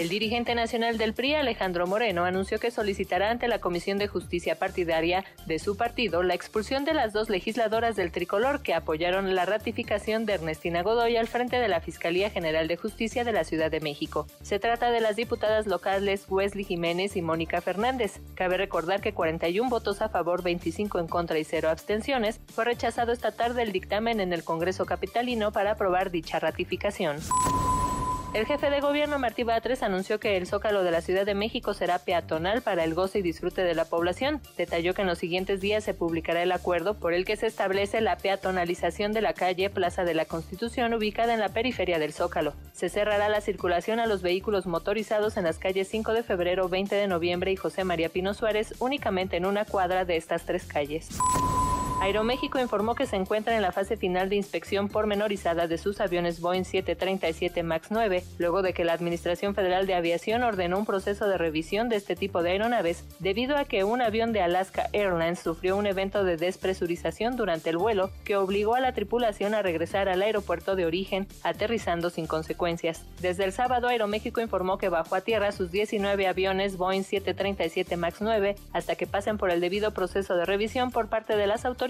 El dirigente nacional del PRI, Alejandro Moreno, anunció que solicitará ante la Comisión de Justicia Partidaria de su partido la expulsión de las dos legisladoras del tricolor que apoyaron la ratificación de Ernestina Godoy al frente de la Fiscalía General de Justicia de la Ciudad de México. Se trata de las diputadas locales Wesley Jiménez y Mónica Fernández. Cabe recordar que 41 votos a favor, 25 en contra y 0 abstenciones fue rechazado esta tarde el dictamen en el Congreso Capitalino para aprobar dicha ratificación. El jefe de gobierno Martí Batres anunció que el Zócalo de la Ciudad de México será peatonal para el goce y disfrute de la población. Detalló que en los siguientes días se publicará el acuerdo por el que se establece la peatonalización de la calle Plaza de la Constitución ubicada en la periferia del Zócalo. Se cerrará la circulación a los vehículos motorizados en las calles 5 de febrero, 20 de noviembre y José María Pino Suárez únicamente en una cuadra de estas tres calles. Aeroméxico informó que se encuentra en la fase final de inspección pormenorizada de sus aviones Boeing 737 MAX 9, luego de que la Administración Federal de Aviación ordenó un proceso de revisión de este tipo de aeronaves debido a que un avión de Alaska Airlines sufrió un evento de despresurización durante el vuelo que obligó a la tripulación a regresar al aeropuerto de origen, aterrizando sin consecuencias. Desde el sábado, Aeroméxico informó que bajó a tierra sus 19 aviones Boeing 737 MAX 9 hasta que pasen por el debido proceso de revisión por parte de las autoridades